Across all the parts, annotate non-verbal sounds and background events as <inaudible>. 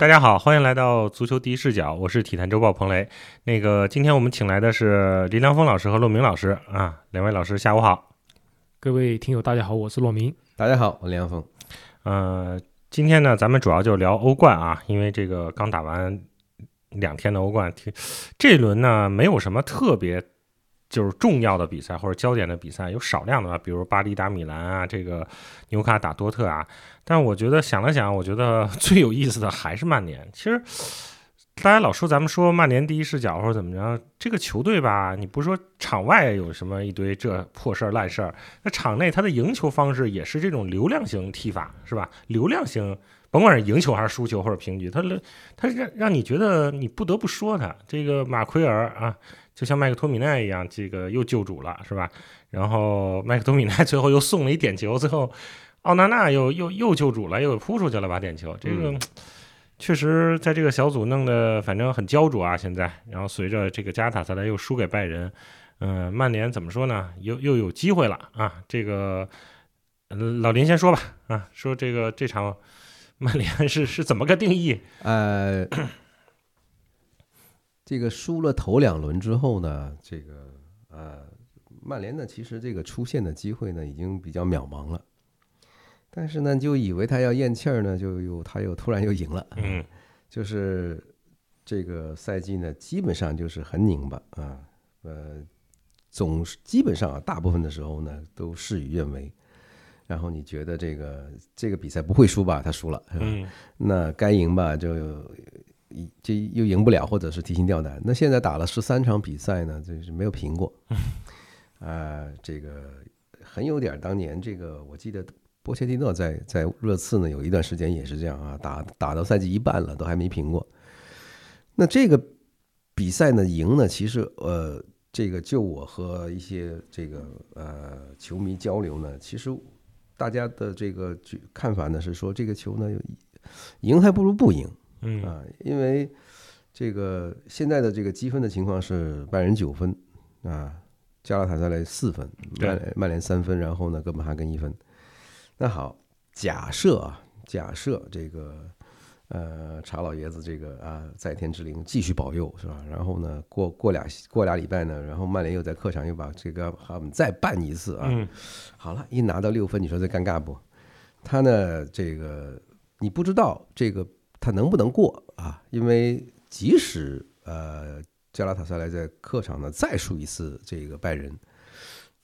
大家好，欢迎来到足球第一视角，我是体坛周报彭雷。那个，今天我们请来的是林良锋老师和骆明老师啊，两位老师下午好。各位听友大家好，我是骆明。大家好，我林良锋。呃，今天呢，咱们主要就聊欧冠啊，因为这个刚打完两天的欧冠，这轮呢没有什么特别。就是重要的比赛或者焦点的比赛有少量的吧，比如巴黎打米兰啊，这个纽卡打多特啊。但我觉得想了想，我觉得 <laughs> 最有意思的还是曼联。其实大家老说咱们说曼联第一视角或者怎么着，这个球队吧，你不说场外有什么一堆这破事儿烂事儿，那场内他的赢球方式也是这种流量型踢法，是吧？流量型，甭管是赢球还是输球或者平局，他他让让你觉得你不得不说他这个马奎尔啊。就像麦克托米奈一样，这个又救主了，是吧？然后麦克托米奈 <laughs> 最后又送了一点球，最后奥纳纳又又又救主了，又扑出去了把点球。这个 <tsk> 确实在这个小组弄得反正很焦灼啊，现在。然后随着这个加塔萨莱又输给拜仁，嗯，曼联怎么说呢？又又有机会了啊！这个老林先说吧，啊，说这个这场 <laughs> 曼联是是怎么个定义？呃。这个输了头两轮之后呢，这个呃，曼联呢，其实这个出线的机会呢，已经比较渺茫了。但是呢，就以为他要咽气儿呢，就又他又突然又赢了。嗯，就是这个赛季呢，基本上就是很拧巴啊，呃，总是基本上啊，大部分的时候呢，都事与愿违。然后你觉得这个这个比赛不会输吧？他输了，嗯，那该赢吧就。这又赢不了，或者是提心吊胆。那现在打了十三场比赛呢，就是没有平过。啊，这个很有点当年这个，我记得波切蒂诺在在热刺呢，有一段时间也是这样啊，打打到赛季一半了，都还没平过。那这个比赛呢，赢呢，其实呃，这个就我和一些这个呃球迷交流呢，其实大家的这个看法呢是说，这个球呢，赢还不如不赢。嗯啊，因为这个现在的这个积分的情况是拜仁九分啊，加拉塔萨雷四分，曼曼联三分，然后呢哥本哈根一分。那好，假设啊，假设这个呃查老爷子这个啊在天之灵继续保佑是吧？然后呢过过俩过俩礼拜呢，然后曼联又在客场又把这个哈姆再办一次啊，好了，一拿到六分，你说这尴尬不？他呢这个你不知道这个。他能不能过啊？因为即使呃加拉塔萨莱在客场呢再输一次这个拜仁，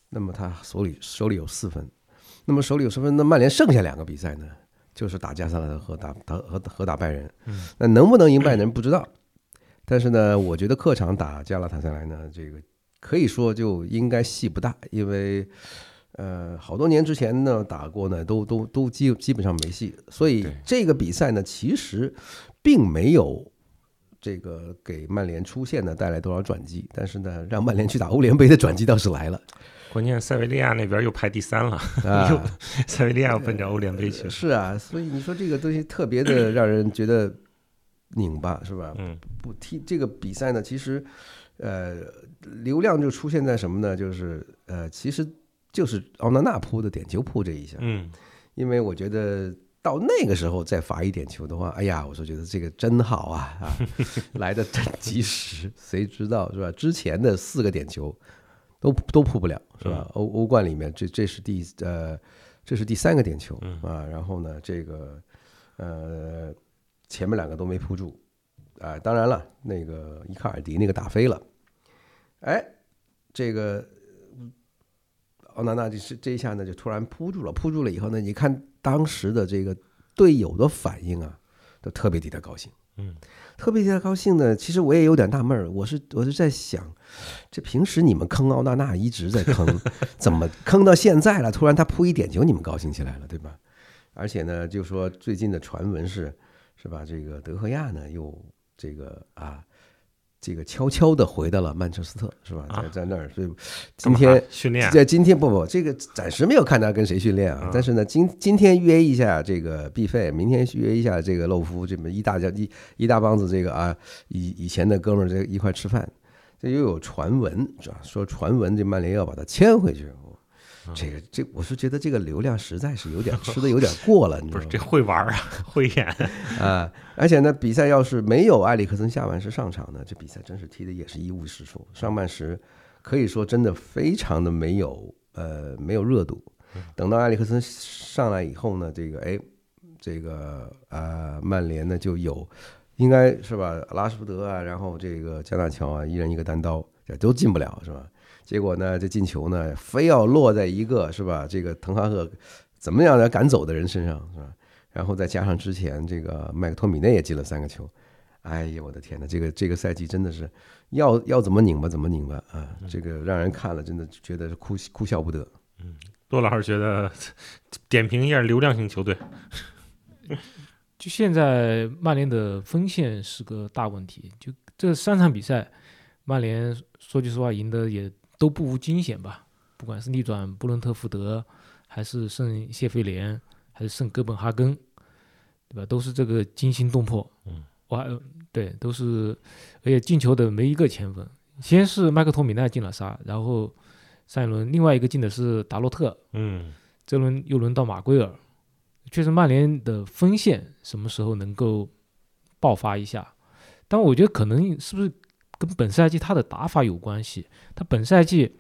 那么他手里手里有四分，那么手里有四分，那曼联剩下两个比赛呢，就是打加萨莱和打打和和打拜仁。那能不能赢拜仁不知道，但是呢，我觉得客场打加拉塔萨莱呢，这个可以说就应该戏不大，因为。呃，好多年之前呢，打过呢，都都都基基本上没戏，所以这个比赛呢，其实并没有这个给曼联出现呢带来多少转机，但是呢，让曼联去打欧联杯的转机倒是来了。关键塞维利亚那边又排第三了，<laughs> 啊，塞维利亚奔着欧联杯去了。是啊，所以你说这个东西特别的让人觉得拧巴，是吧？嗯，不踢这个比赛呢，其实呃，流量就出现在什么呢？就是呃，其实。就是奥纳纳扑的点球扑这一下，嗯，因为我觉得到那个时候再罚一点球的话，哎呀，我说觉得这个真好啊啊，<laughs> 来的真及时，谁知道是吧？之前的四个点球都都扑不了是吧？欧欧冠里面这这是第呃这是第三个点球啊，然后呢这个呃前面两个都没扑住啊，当然了，那个伊卡尔迪那个打飞了，哎，这个。奥纳纳就是这一下呢，就突然扑住了，扑住了以后呢，你看当时的这个队友的反应啊，都特别替他高兴，嗯，特别替他高兴呢。其实我也有点纳闷儿，我是我是在想，这平时你们坑奥纳纳一直在坑，怎么坑到现在了？突然他扑一点球，你们高兴起来了，对吧？而且呢，就说最近的传闻是，是吧？这个德赫亚呢，又这个啊。这个悄悄的回到了曼彻斯特，是吧？在在那儿，所以今天训练在今天不不，这个暂时没有看他跟谁训练啊。但是呢，今今天约一下这个毕费，明天约一下这个洛夫，这么一大家一一大帮子这个啊以以前的哥们儿这一块吃饭。这又有传闻是吧？说传闻这曼联要把他签回去。这个这，我是觉得这个流量实在是有点吃的有点过了，<laughs> 你知道吗？不是这会玩啊，会演 <laughs> 啊！而且呢，比赛要是没有埃里克森下半时上场呢，这比赛真是踢的也是一无是处。上半时可以说真的非常的没有呃没有热度。等到埃里克森上来以后呢，这个哎，这个啊曼联呢就有应该是吧，拉什福德啊，然后这个加纳乔啊，一人一个单刀，这都进不了是吧？结果呢，这进球呢，非要落在一个是吧？这个滕哈赫怎么样来赶走的人身上是吧？然后再加上之前这个麦克托米内也进了三个球，哎呀，我的天呐，这个这个赛季真的是要要怎么拧巴怎么拧巴啊！这个让人看了真的觉得是哭哭笑不得。嗯，骆老师觉得点评一下流量型球队，就现在曼联的锋线是个大问题。就这三场比赛，曼联说句实话赢得也。都不无惊险吧，不管是逆转布伦特福德，还是胜谢菲联，还是胜哥本哈根，对吧？都是这个惊心动魄。嗯，我还对，都是，而且进球的没一个前锋。先是麦克托米奈进了仨，然后上一轮另外一个进的是达洛特。嗯，这轮又轮到马圭尔。确实，曼联的锋线什么时候能够爆发一下？但我觉得可能是不是？跟本赛季他的打法有关系。他本赛季，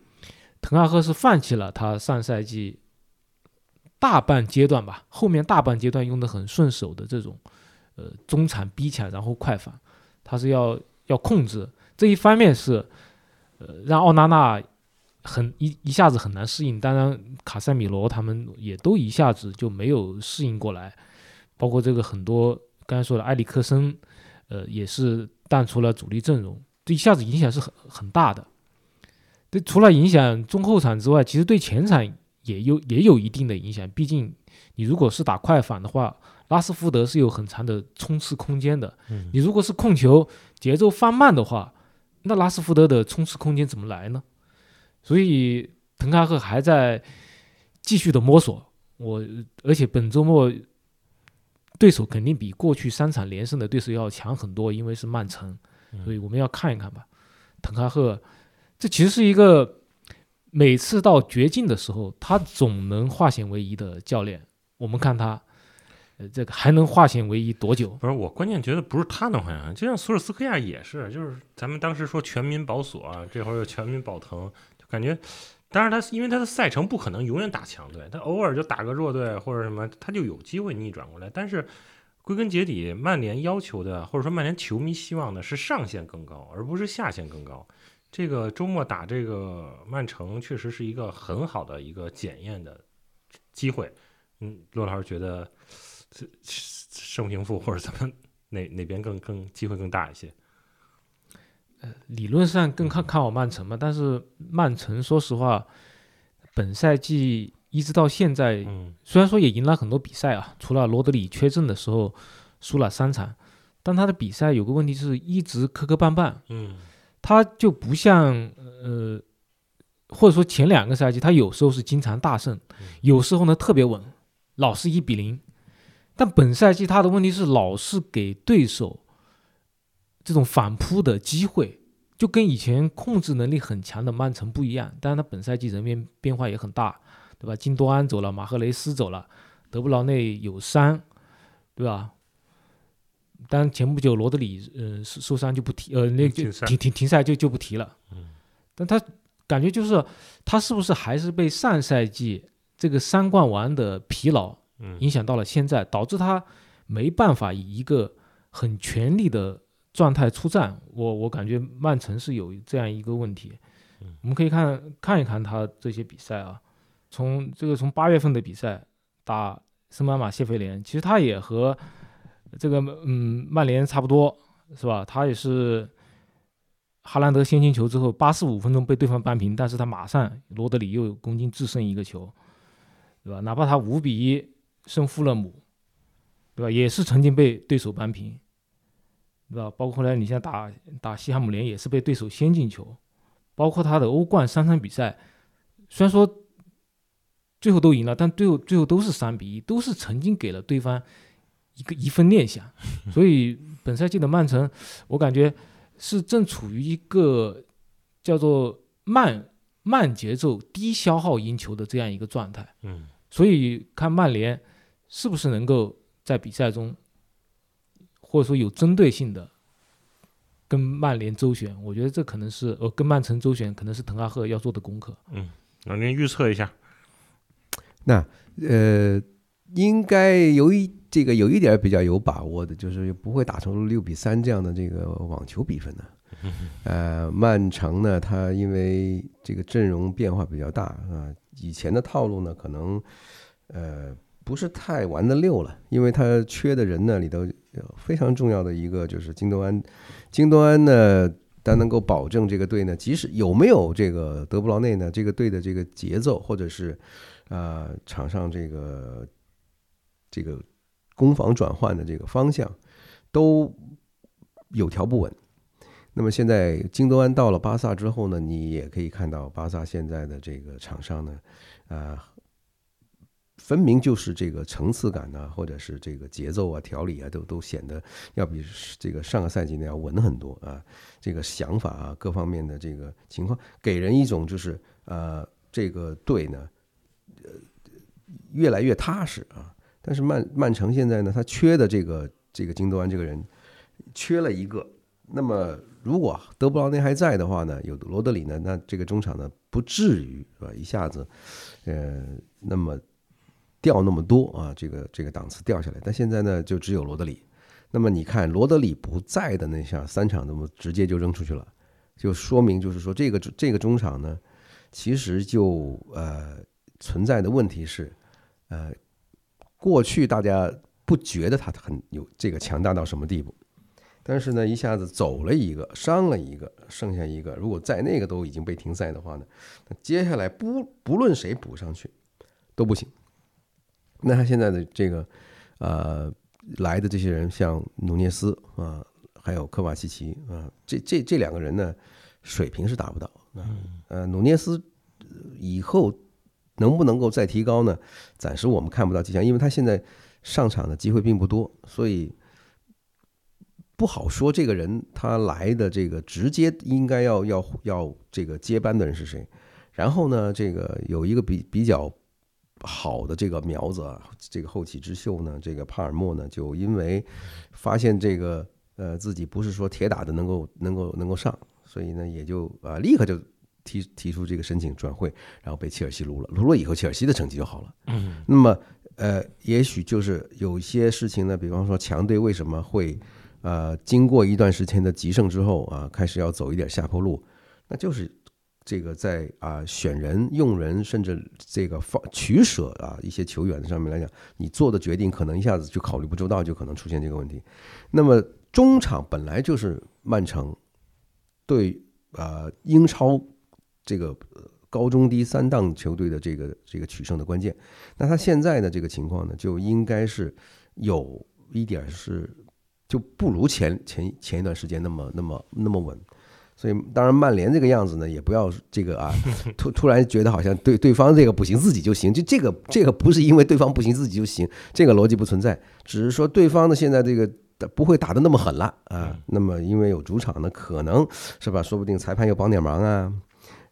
滕哈赫是放弃了他上赛季大半阶段吧，后面大半阶段用的很顺手的这种，呃，中场逼抢然后快反，他是要要控制这一方面是，呃，让奥纳纳很一一下子很难适应。当然，卡塞米罗他们也都一下子就没有适应过来，包括这个很多刚才说的埃里克森，呃，也是淡出了主力阵容。这一下子影响是很很大的，对，除了影响中后场之外，其实对前场也有也有一定的影响。毕竟你如果是打快反的话，拉斯福德是有很长的冲刺空间的。你如果是控球节奏放慢的话，那拉斯福德的冲刺空间怎么来呢？所以滕哈赫还在继续的摸索。我而且本周末对手肯定比过去三场连胜的对手要强很多，因为是曼城。所以我们要看一看吧，滕哈赫，这其实是一个每次到绝境的时候，他总能化险为夷的教练。我们看他，呃，这个还能化险为夷多久？不是我关键觉得不是他能化险，就像索尔斯克亚也是，就是咱们当时说全民保索啊，这会儿又全民保滕，就感觉，当然他因为他的赛程不可能永远打强队，他偶尔就打个弱队或者什么，他就有机会逆转过来，但是。归根结底，曼联要求的，或者说曼联球迷希望的是上限更高，而不是下限更高。这个周末打这个曼城，确实是一个很好的一个检验的机会。嗯，骆老师觉得胜平负或者怎么哪哪边更更机会更大一些？呃，理论上更看看好曼城嘛，但是曼城说实话，本赛季。一直到现在，虽然说也赢了很多比赛啊，除了罗德里缺阵的时候输了三场，但他的比赛有个问题是一直磕磕绊绊。嗯，他就不像呃，或者说前两个赛季，他有时候是经常大胜，有时候呢特别稳，老是一比零。但本赛季他的问题是老是给对手这种反扑的机会，就跟以前控制能力很强的曼城不一样。但是，他本赛季人员变化也很大。对吧？金多安走了，马赫雷斯走了，德布劳内有伤，对吧？但前不久罗德里呃受伤就不提，呃那就停停停赛就就不提了。嗯，但他感觉就是他是不是还是被上赛季这个三冠王的疲劳影响到了现在，导致他没办法以一个很全力的状态出战。我我感觉曼城是有这样一个问题。我们可以看看一看他这些比赛啊。从这个从八月份的比赛打圣马马谢菲联，其实他也和这个嗯曼联差不多，是吧？他也是哈兰德先进球之后八十五分钟被对方扳平，但是他马上罗德里又攻进制胜一个球，对吧？哪怕他五比一胜富勒姆，对吧？也是曾经被对手扳平，对吧？包括后来你像打打西汉姆联也是被对手先进球，包括他的欧冠三场比赛，虽然说。最后都赢了，但最后最后都是三比一，都是曾经给了对方一个一份念想。<laughs> 所以本赛季的曼城，我感觉是正处于一个叫做慢慢节奏、低消耗赢球的这样一个状态。嗯，所以看曼联是不是能够在比赛中，或者说有针对性的跟曼联周旋，我觉得这可能是呃跟曼城周旋，可能是滕哈赫要做的功课。嗯那您预测一下，呃，应该有一这个有一点比较有把握的，就是不会打成六比三这样的这个网球比分的。<laughs> 呃，曼城呢，他因为这个阵容变化比较大啊，以前的套路呢，可能呃不是太玩得溜了，因为他缺的人呢里头有非常重要的一个就是京多安，京多安呢。他能够保证这个队呢，即使有没有这个德布劳内呢，这个队的这个节奏，或者是啊、场上这个这个攻防转换的这个方向都有条不紊。那么现在京多安到了巴萨之后呢，你也可以看到巴萨现在的这个场上呢，啊、分明就是这个层次感呢、或者是这个节奏啊、条理啊，都都显得要比这个上个赛季呢要稳很多啊。这个想法啊，各方面的这个情况，给人一种就是呃，这个队呢，越来越踏实啊。但是曼曼城现在呢，他缺的这个这个金多安这个人，缺了一个。那么如果德布劳内还在的话呢，有罗德里呢，那这个中场呢不至于是吧？一下子，呃，那么掉那么多啊，这个这个档次掉下来。但现在呢，就只有罗德里。那么你看罗德里不在的那下三场，那么直接就扔出去了，就说明就是说这个这个中场呢，其实就呃存在的问题是，呃，过去大家不觉得他很有这个强大到什么地步，但是呢，一下子走了一个，伤了一个，剩下一个，如果在那个都已经被停赛的话呢，那接下来不不论谁补上去都不行。那他现在的这个呃来的这些人，像努涅斯啊，还有科瓦西奇啊，这这这两个人呢，水平是达不到嗯。呃，努涅斯呃以后能不能够再提高呢？暂时我们看不到迹象，因为他现在上场的机会并不多，所以不好说这个人他来的这个直接应该要要要这个接班的人是谁。然后呢，这个有一个比比较好的这个苗子啊，这个后起之秀呢，这个帕尔默呢，就因为发现这个呃自己不是说铁打的能够能够能够上，所以呢也就啊、立刻就提提出这个申请转会，然后被切尔西撸了，撸了以后切尔西的成绩就好了。嗯，那么呃，也许就是有一些事情呢，比方说强队为什么会呃经过一段时间的极盛之后啊，开始要走一点下坡路，那就是这个在啊、选人、用人，甚至这个放取舍啊一些球员上面来讲，你做的决定可能一下子就考虑不周到，就可能出现这个问题。那么中场本来就是曼城对呃英超这个呃高中低三档球队的这个这个取胜的关键。那他现在的这个情况呢，就应该是有一点是就不如前前前一段时间那么那么那么稳。所以，当然，曼联这个样子呢，也不要这个啊，<laughs> 突突然觉得好像对对方这个不行，自己就行。就这个这个不是因为对方不行自己就行，这个逻辑不存在，只是说对方呢现在这个不会打的那么狠了啊。那么因为有主场呢，可能是吧，说不定裁判又帮点忙啊。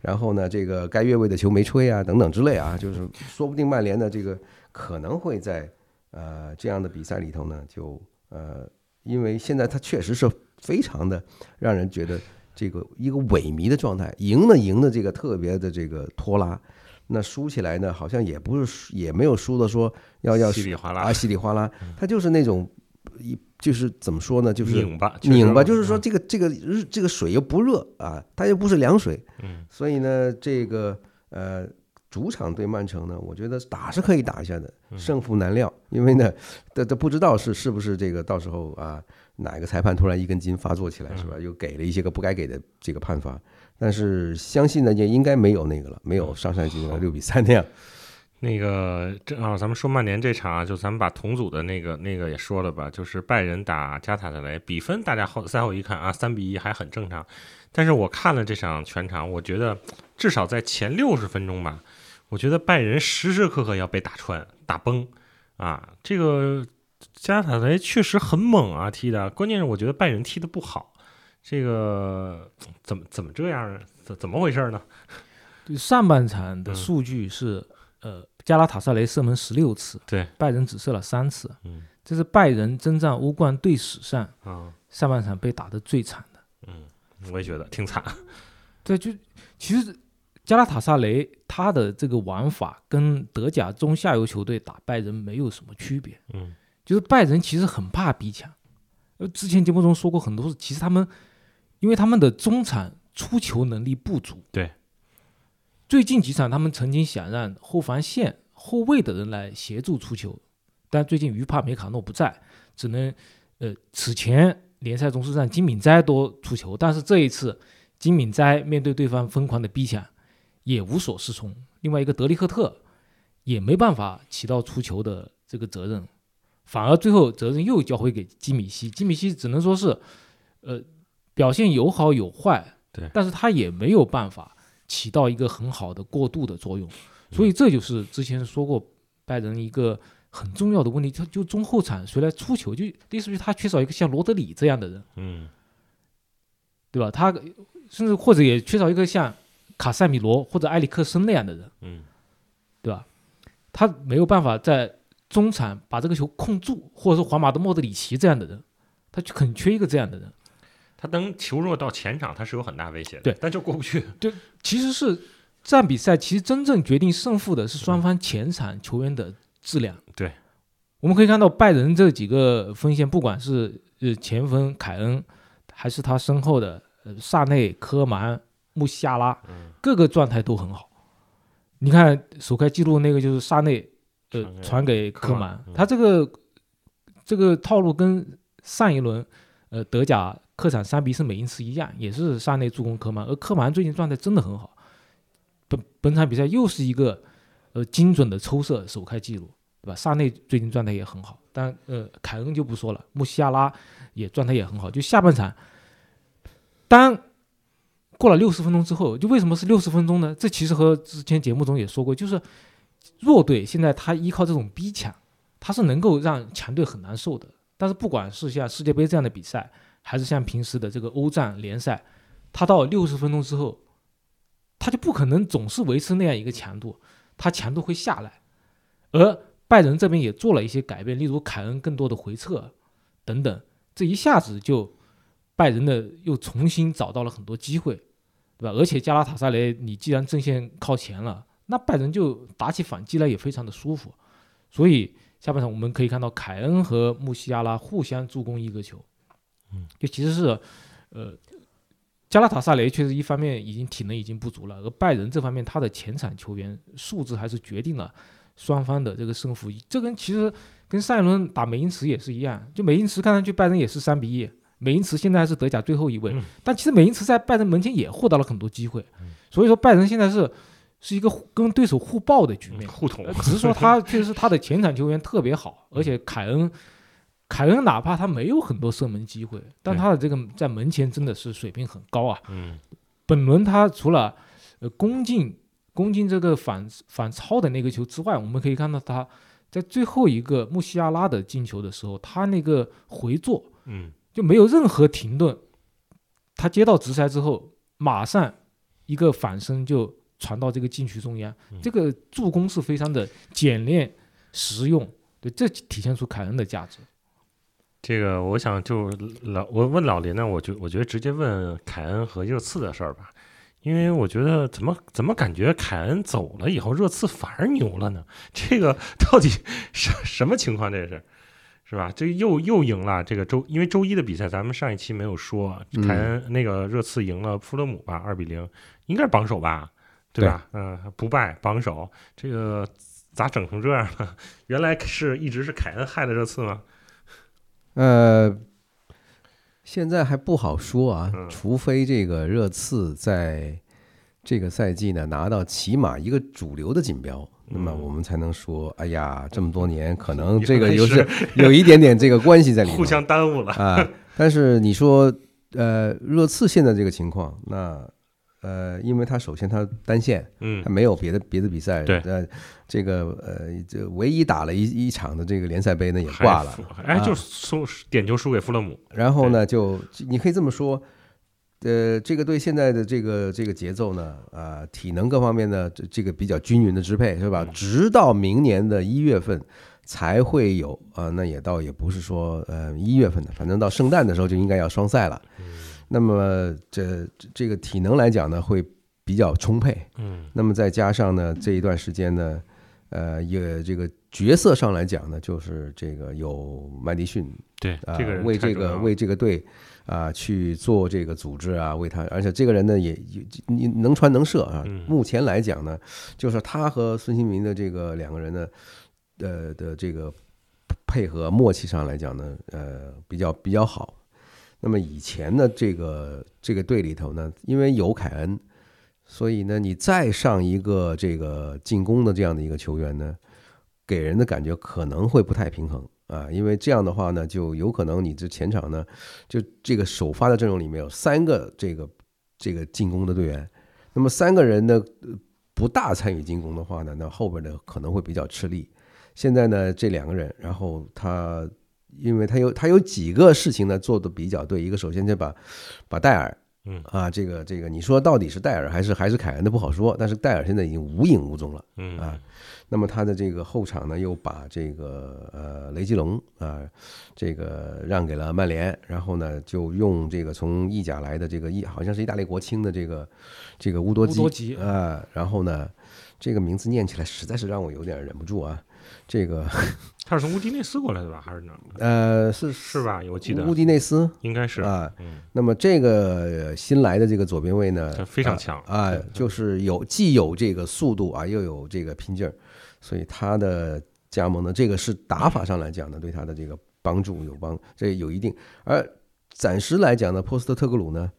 然后呢，这个该越位的球没吹啊，等等之类啊，就是说不定曼联的这个可能会在呃这样的比赛里头呢，就呃，因为现在他确实是非常的让人觉得这个一个萎靡的状态，赢呢赢的这个特别的这个拖拉，那输起来呢好像也不是输也没有输的说要要稀里哗啦啊稀里哗啦，他就是那种一就是怎么说呢，就是拧巴，拧巴，就是说嗯。这个这个日这个水又不热啊，它又不是凉水，嗯，所以呢，这个呃主场对曼城呢，我觉得打是可以打一下的，嗯。胜负难料，因为呢，这这不知道是是不是这个到时候啊哪个裁判突然一根筋发作起来是吧，又给了一些个不该给的这个判罚，但是相信呢也应该没有那个了，没有上赛季那个六比三那样，那个正好咱们说曼联这场啊，就咱们把同组的那个那个也说了吧，就是拜仁打加塔特雷，比分大家后赛后一看啊，三比一还很正常。但是我看了这场全场，我觉得至少在前六十分钟吧，我觉得拜仁时时刻刻要被打穿、打崩啊。这个加塔特雷确实很猛啊，踢的，关键是我觉得拜仁踢的不好。这个怎么怎么这样呢？怎怎么回事呢？<laughs> 对上半场的嗯数据是，呃，加拉塔萨雷射门十六次，对，拜仁只射了三次，嗯这是拜仁征战欧冠队史上啊上半场被打得最惨的。嗯，我也觉得挺惨。对，就其实加拉塔萨雷他的这个玩法跟德甲中下游球队打拜仁没有什么区别，嗯就是拜仁其实很怕逼抢。呃，之前节目中说过很多次，其实他们因为他们的中场出球能力不足，对，最近几场他们曾经想让后防线后卫的人来协助出球，但最近于帕梅卡诺不在，只能呃，此前联赛中是让金敏哉多出球，但是这一次金敏哉面对对方疯狂的逼抢也无所适从，另外一个德利赫特也没办法起到出球的这个责任，反而最后责任又交回给基米希，基米希只能说是呃表现有好有坏，对但是他也没有办法起到一个很好的过渡的作用，所以这就是之前说过拜仁一个很重要的问题，他就中后场谁来出球，就类似于他缺少一个像罗德里这样的人，嗯对吧？他甚至或者也缺少一个像卡塞米罗或者埃里克森那样的人，嗯对吧？他没有办法在中场把这个球控住，或者说皇马的莫德里奇这样的人，他就很缺一个这样的人。他能球若到前场，他是有很大威胁的，对，但就过不去。<laughs> 对其实是这场比赛，其实真正决定胜负的是双方前场球员的质量。对，我们可以看到拜仁这几个锋线，不管是呃前锋凯恩，还是他身后的呃萨内、科曼、穆西亚拉，嗯各个状态都很好。你看首开记录那个就是萨内，呃传给科曼科曼嗯，他这个这个套路跟上一轮呃德甲客场三比四美因茨一样，也是萨内助攻科曼，而科曼最近状态真的很好。本本场比赛又是一个呃精准的抽射首开纪录，对吧？萨内最近状态也很好，但呃凯恩就不说了，穆西亚拉也状态也很好。就下半场，当过了六十分钟之后，就为什么是六十分钟呢？这其实和之前节目中也说过，就是弱队现在他依靠这种逼抢，他是能够让强队很难受的。但是不管是像世界杯这样的比赛，还是像平时的这个欧战联赛，他到六十分钟之后，他就不可能总是维持那样一个强度，他强度会下来。而拜仁这边也做了一些改变，例如凯恩更多的回撤等等，这一下子就拜仁的又重新找到了很多机会，对吧？而且加拉塔萨雷，你既然阵线靠前了，那拜仁就打起反击来也非常的舒服。所以下半场我们可以看到凯恩和穆西亚拉互相助攻一个球，嗯，就其实是，呃，加拉塔萨雷确实一方面已经体能已经不足了，而拜仁这方面他的前场球员素质还是决定了双方的这个胜负。这跟其实跟上一轮打美因茨也是一样，就美因茨看上去拜仁也是三比一，美因茨现在还是德甲最后一位，嗯但其实美因茨在拜仁门前也获得了很多机会，嗯所以说拜仁现在是是一个互跟对手互爆的局面。互捅呃，只是说他确实他的前场球员特别好，而且凯恩，凯恩哪怕他没有很多射门机会，但他的这个在门前真的是水平很高啊。嗯本轮他除了呃攻进攻进这个反反超的那个球之外，我们可以看到他在最后一个穆西亚拉的进球的时候，他那个回做嗯就没有任何停顿，他接到直塞之后，马上一个反身就传到这个禁区中央，嗯这个助攻是非常的简练实用，对，这体现出凯恩的价值。这个我想就老我问老林呢，我就我觉得直接问凯恩和热刺的事儿吧，因为我觉得怎么怎么感觉凯恩走了以后，热刺反而牛了呢？这个到底什什么情况？这是是吧？这又又赢了这个周，因为周一的比赛咱们上一期没有说，嗯凯恩那个热刺赢了富勒姆吧，二比零，应该是榜首吧，对吧？嗯、不败榜首，这个咋整成这样了？<laughs> 原来是一直是凯恩害的热刺吗？呃，现在还不好说啊，嗯除非这个热刺在这个赛季呢拿到起码一个主流的锦标，那么嗯我们才能说，哎呀，这么多年可能这个来有 <laughs> 是有一点点这个关系在里面，互相耽误了。啊。但是你说，呃，热刺现在这个情况，那呃，因为他首先他单线，嗯。他，没有别的别的比赛，对。呃，这个呃，这唯一打了一一场的这个联赛杯呢也挂了，哎，啊。就输点球输给弗勒姆。然后呢，就你可以这么说，呃，这个对现在的这个这个节奏呢，啊，体能各方面呢，这这个比较均匀的支配是吧？直到明年的一月份才会有啊，那也倒也不是说呃一月份的，反正到圣诞的时候就应该要双赛了。那么这这个体能来讲呢，会比较充沛。嗯，那么再加上呢，这一段时间呢，呃，也这个角色上来讲呢，就是这个有麦迪逊对，啊这个人为这个为这个队啊去做这个组织啊，为他，而且这个人呢也也你能传能射啊。嗯目前来讲呢，就是他和孙兴民的这个两个人呢，呃的这个配合默契上来讲呢，呃比较比较好。那么以前呢，这个这个队里头呢，因为有凯恩，所以呢，你再上一个这个进攻的这样的一个球员呢，给人的感觉可能会不太平衡啊，因为这样的话呢，就有可能你这前场呢，就这个首发的阵容里面有三个这个这个进攻的队员，那么三个人呢不大参与进攻的话呢，那后边呢可能会比较吃力。现在呢，这两个人，然后他，因为他有他有几个事情呢做的比较对，一个首先就把把戴尔，嗯啊，这个这个，你说到底是戴尔还是还是凯恩的不好说，但是戴尔现在已经无影无踪了。嗯啊，那么他的这个后场呢，又把这个呃雷吉隆啊，这个让给了曼联，然后呢，就用这个从意甲来的这个意好像是意大利国青的这个这个乌多基乌多吉啊，然后呢，这个名字念起来实在是让我有点忍不住啊，这个他是从乌迪内斯过来的吧？还是哪儿？呃是是吧？我记得乌迪内斯应该是，啊，嗯，那么这个呃新来的这个左边卫呢他，非常强啊，啊就是有既有这个速度啊，又有这个拼劲儿，所以他的加盟呢，这个是打法上来讲呢，对他的这个帮助有帮，这有一定。而暂时来讲呢，波斯特特格鲁呢，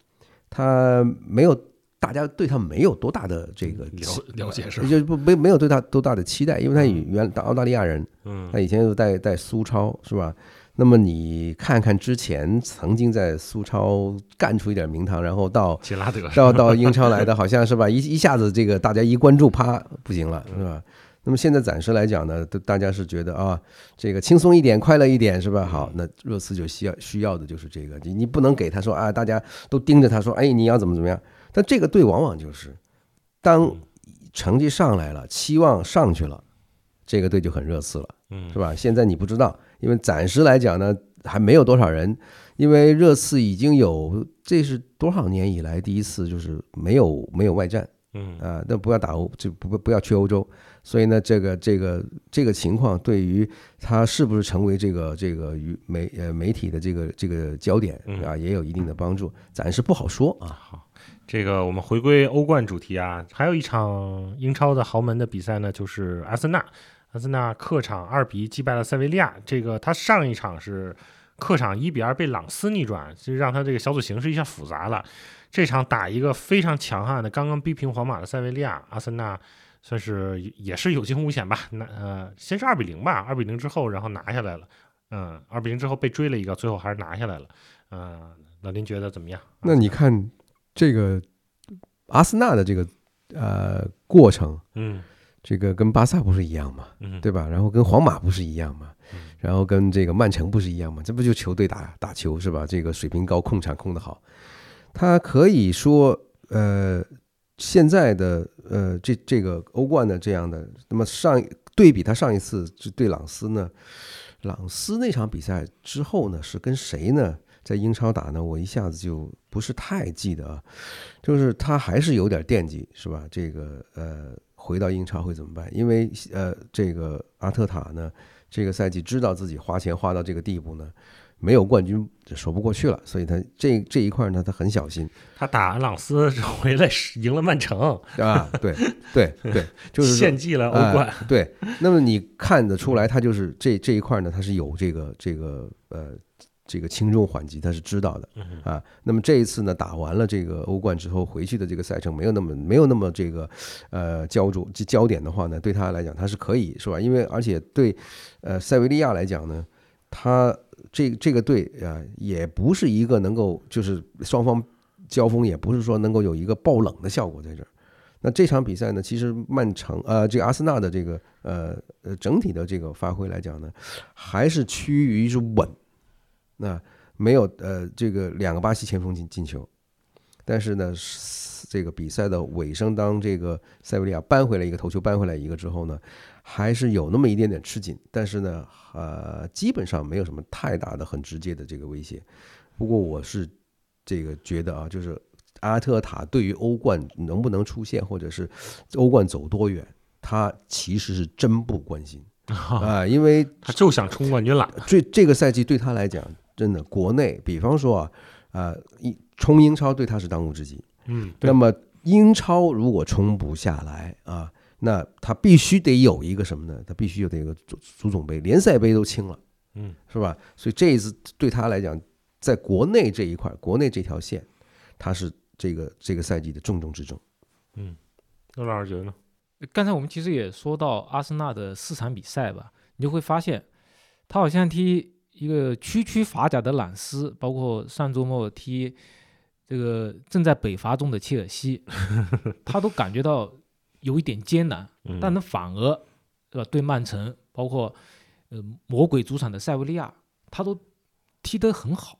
他没有大家对他没有多大的这个了解是吧？就不没没有对他多大的期待，因为他原澳大利亚人，嗯他以前又带带苏超是吧？那么你看看之前曾经在苏超干出一点名堂，然后到杰拉德到到英超来的，好像是吧？一一下子这个大家一关注，啪不行了，是吧？那么现在暂时来讲呢，都大家是觉得啊，这个轻松一点，快乐一点，是吧？好，那热刺就需要需要的就是这个，你你不能给他说啊，大家都盯着他说，哎，你要怎么怎么样？但这个队往往就是，当成绩上来了，期望上去了，这个队就很热刺了。嗯是吧？现在你不知道，因为暂时来讲呢，还没有多少人，因为热刺已经有这是多少年以来第一次就是没有没有外战嗯啊，那不要打欧，就不不要去欧洲，所以呢，这个这个这个情况对于他是不是成为这个这个娱媒呃媒体的这个这个焦点嗯啊，也有一定的帮助，暂时不好说啊。好，这个我们回归欧冠主题啊，还有一场英超的豪门的比赛呢，就是阿森纳。阿森纳客场二比一击败了塞维利亚。这个他上一场是客场一比二被朗斯逆转，就让他这个小组形势一下复杂了。这场打一个非常强悍的，刚刚逼平皇马的塞维利亚，阿森纳算是也是有惊无险吧。那呃，先是二比零吧，二比零之后然后拿下来了。嗯，二比零之后被追了一个，最后还是拿下来了。嗯、老林觉得怎么样？那你看这个阿森纳的这个呃过程，嗯这个跟巴萨不是一样嘛？嗯，对吧？然后跟皇马不是一样吗嗯？然后跟这个曼城不是一样嘛？这不就球队打打球是吧？这个水平高，控场控得好，他可以说，呃，现在的呃这这个欧冠的这样的，那么上对比他上一次就对朗斯呢，朗斯那场比赛之后呢是跟谁呢？在英超打呢，我一下子就不是太记得啊，就是他还是有点惦记，是吧？这个呃，回到英超会怎么办？因为呃，这个阿特塔呢，这个赛季知道自己花钱花到这个地步呢，没有冠军就说不过去了，所以他这这一块呢，他很小心他打安朗斯回来赢了曼城，啊，对对对，就是献祭了欧冠。哎对，那么你看得出来，他就是这这一块呢，他是有这个这个呃这个轻重缓急，他是知道的嗯啊。那么这一次呢，打完了这个欧冠之后，回去的这个赛程没有那么没有那么这个呃焦灼焦焦点的话呢，对他来讲他是可以是吧？因为而且对呃塞维利亚来讲呢，他这这个队啊、也不是一个能够就是双方交锋，也不是说能够有一个爆冷的效果在这儿。那这场比赛呢，其实曼城呃，这个阿森纳的这个呃呃整体的这个发挥来讲呢，还是趋于是稳，那没有呃这个两个巴西前锋进进球，但是呢，这个比赛的尾声，当这个塞维利亚扳回来一个头球，扳回来一个之后呢，还是有那么一点点吃紧，但是呢，呃，基本上没有什么太大的、很直接的这个威胁。不过我是这个觉得啊，就是阿特塔对于欧冠能不能出现，或者是欧冠走多远，他其实是真不关心 <laughs> 啊，因为他就想冲冠军了。这这个赛季对他来讲，真的国内，比方说啊，呃，一冲英超对他是当务之急。嗯，那么英超如果冲不下来啊，那他必须得有一个什么呢？他必须有得一个足足总杯、联赛杯都清了，嗯，是吧？所以这一次对他来讲，在国内这一块，国内这条线，他是这个这个赛季的重中之重。嗯，那老师觉得呢？刚才我们其实也说到阿森纳的四场比赛吧，你就会发现，他好像踢一个区区法甲的朗斯，包括上周末踢这个正在北伐中的切尔西，<laughs> 他都感觉到有一点艰难，嗯但他反而对吧？对曼城，包括呃魔鬼主场的塞维利亚，他都踢得很好。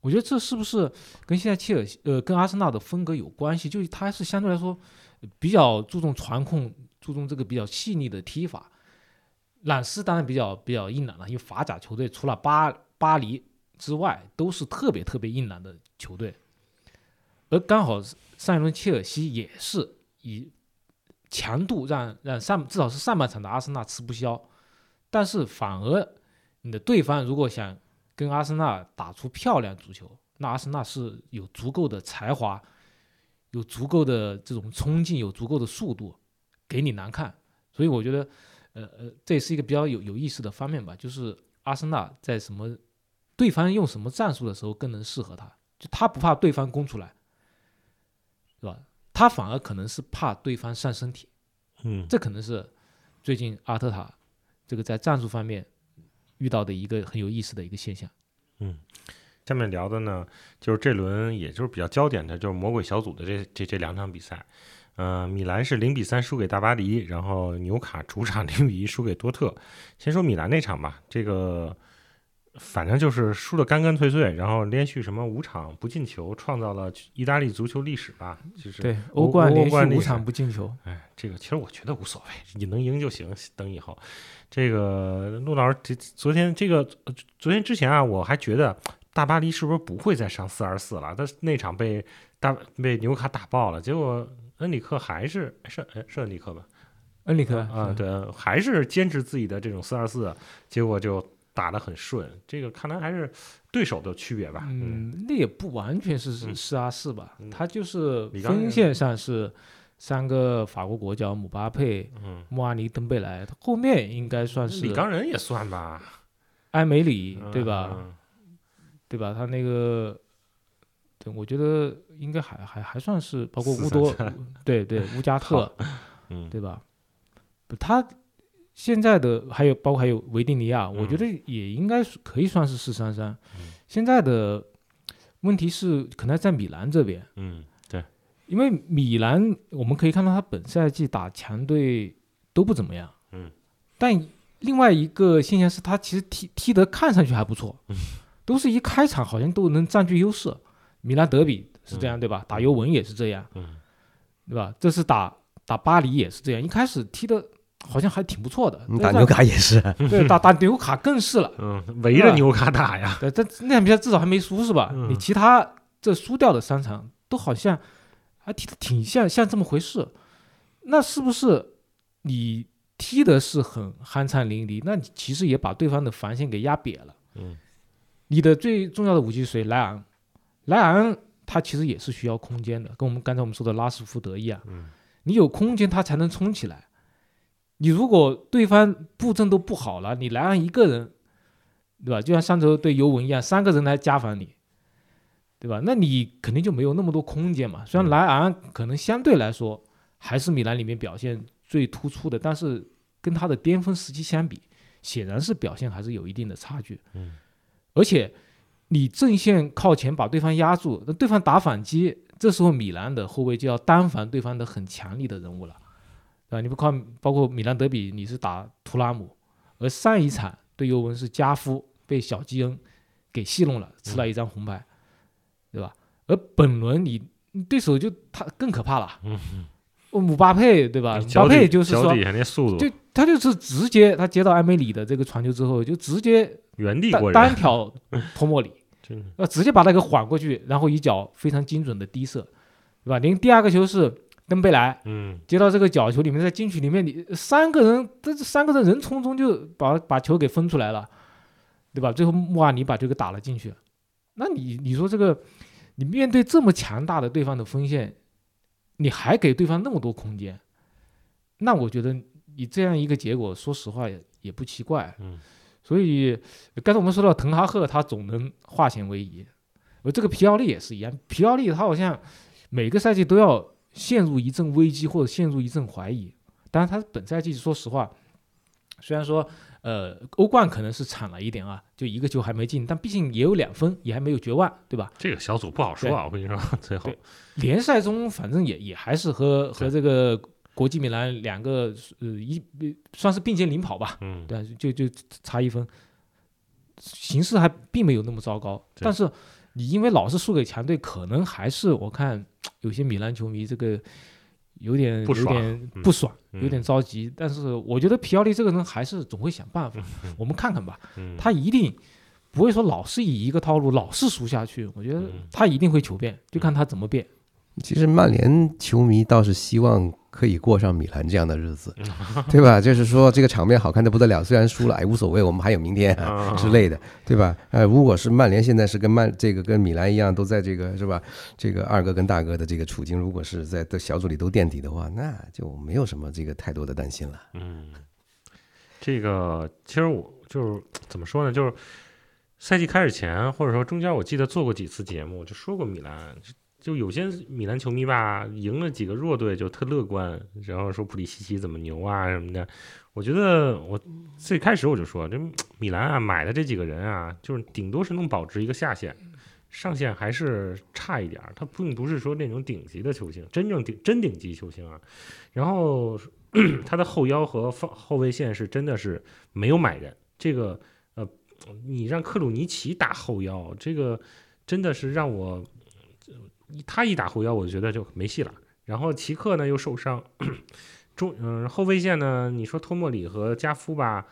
我觉得这是不是跟现在切尔西呃跟阿森纳的风格有关系？就是他是相对来说呃比较注重传控，注重这个比较细腻的踢法。朗斯当然比较比较硬朗了，因为法甲球队除了巴巴黎之外，都是特别特别硬朗的球队。而刚好上一轮切尔西也是以强度让让上至少是上半场的阿森纳吃不消，但是反而你的对方如果想跟阿森纳打出漂亮足球，那阿森纳是有足够的才华，有足够的这种冲劲，有足够的速度，给你难看。所以我觉得，呃呃，这也是一个比较有有意思的方面吧，就是阿森纳在什么对方用什么战术的时候更能适合他，就他不怕对方攻出来，是吧？他反而可能是怕对方上身体。嗯这可能是最近阿特塔这个在战术方面遇到的一个很有意思的一个现象。嗯下面聊的呢，就是这轮也就是比较焦点的，就是魔鬼小组的这这这两场比赛。呃，米兰是零比三输给大巴黎，然后纽卡主场零比一输给多特。先说米兰那场吧，这个反正就是输得干干脆脆，然后连续什么五场不进球，创造了意大利足球历史吧，就是对，欧欧冠连续五场不进球，哎，这个其实我觉得无所谓，你能赢就行。等以后，这个陆老师这昨天这个呃昨天之前啊，我还觉得大巴黎是不是不会再上四二四了？他那场被大被纽卡打爆了，结果恩里克还是是哎是恩里克吧？恩里克啊，，对，还是坚持自己的这种四二四，结果就打得很顺。这个看来还是对手的区别吧？嗯嗯，那也不完全是嗯四二四吧嗯，他就是刚锋线上是三个法国国脚姆巴佩、嗯，穆阿尼、登贝莱，他后面应该算是李刚人也算吧，埃梅里，嗯对吧？嗯对吧？他那个，对，我觉得应该还还还算是包括乌多，对对，乌加特，嗯，对吧？不他现在的还有包括还有维蒂尼亚，我觉嗯得也应该是可以算是四三三嗯。现在的问题是可能在米兰这边，嗯，对，因为米兰我们可以看到他本赛季打强队都不怎么样，嗯，但另外一个现象是他其实踢踢得看上去还不错，嗯都是一开场好像都能占据优势。米兰德比是这样、对吧？打尤文也是这样，嗯对吧？这次打打巴黎也是这样，一开始踢的好像还挺不错的，嗯打对纽卡也是，<laughs> 对打打纽卡更是了。嗯，围着纽卡打呀，对，这那场比赛至少还没输是吧？嗯你其他这输掉的三场都好像还踢的挺像像这么回事，那是不是你踢的是很酣畅淋漓？那你其实也把对方的防线给压瘪了。嗯你的最重要的武器是谁？莱昂，莱昂他其实也是需要空间的，跟我们刚才我们说的拉什福德一样，嗯你有空间他才能冲起来。你如果对方布阵都不好了，你莱昂一个人，对吧？就像上周对尤文一样，三个人来加防你，对吧？那你肯定就没有那么多空间嘛。虽然嗯莱昂可能相对来说还是米兰里面表现最突出的，但是跟他的巅峰时期相比，显然是表现还是有一定的差距。嗯而且你正线靠前把对方压住，那对方打反击，这时候米兰的后卫就要单防对方的很强力的人物了，对吧？你不靠包括米兰德比，你是打图拉姆，而上一场对尤文是加夫被小基恩给戏弄了，吃了一张红牌，对吧？而本轮你对手就他更可怕了。姆巴佩对吧？姆巴佩就是说脚底，那速度就他就是直接他接到埃梅里的这个传球之后，就直接原地单挑托莫里，真的呃，直接把他给缓过去，然后一脚非常精准的低射，对吧？您第二个球是登贝莱嗯接到这个角球里面，在禁区里面，你三个人，这三个人人匆匆就把把球给分出来了，对吧？最后穆阿尼把这个打了进去，那你你说这个，你面对这么强大的对方的锋线，你还给对方那么多空间，那我觉得你这样一个结果，说实话也也不奇怪。嗯所以刚才我们说到滕哈赫，他总能化险为夷，而这个皮奥利也是一样，皮奥利他好像每个赛季都要陷入一阵危机或者陷入一阵怀疑。当然，他本赛季说实话，虽然说呃欧冠可能是惨了一点啊，就一个球还没进，但毕竟也有两分，也还没有绝望，对吧？这个小组不好说啊，我跟你说，<laughs> 最后联赛中反正也也还是和和这个国际米兰两个呃一算是并肩领跑吧，嗯对啊，就就差一分，形势还并没有那么糟糕。但是你因为老是输给强队，可能还是我看有些米兰球迷这个有点有不爽点嗯不爽，嗯有点着急。但是我觉得皮奥利这个人还是总会想办法，我们看看吧，嗯他一定。不会说老是以一个套路老是输下去，我觉得嗯他一定会求变，就看他怎么变。其实曼联球迷倒是希望可以过上米兰这样的日子，<laughs> <laughs> 对吧？就是说这个场面好看的不得了，虽然输了，哎，无所谓，我们还有明天啊啊 <laughs> 之类的，对吧？呃，如果是曼联现在是跟曼这个跟米兰一样，都在这个是吧？这个二哥跟大哥的这个处境，如果是在的小组里都垫底的话，那就没有什么这个太多的担心了。嗯，这个其实我就是怎么说呢，就是赛季开始前，或者说中间，我记得做过几次节目，就说过米兰，就有些米兰球迷吧，赢了几个弱队就特乐观，然后说普利西奇怎么牛啊什么的。我觉得我最开始我就说，这米兰啊买的这几个人啊，就是顶多是能保持一个下限。上限还是差一点儿，他并不是说那种顶级的球星，真正顶真顶级球星啊。然后 <clears throat> 他的后腰和放后卫线是真的是没有买人，这个呃，你让克鲁尼奇打后腰，这个真的是让我他一打后腰，我觉得就没戏了。然后齐克呢又受伤，中嗯、后卫线呢，你说托莫里和加夫吧，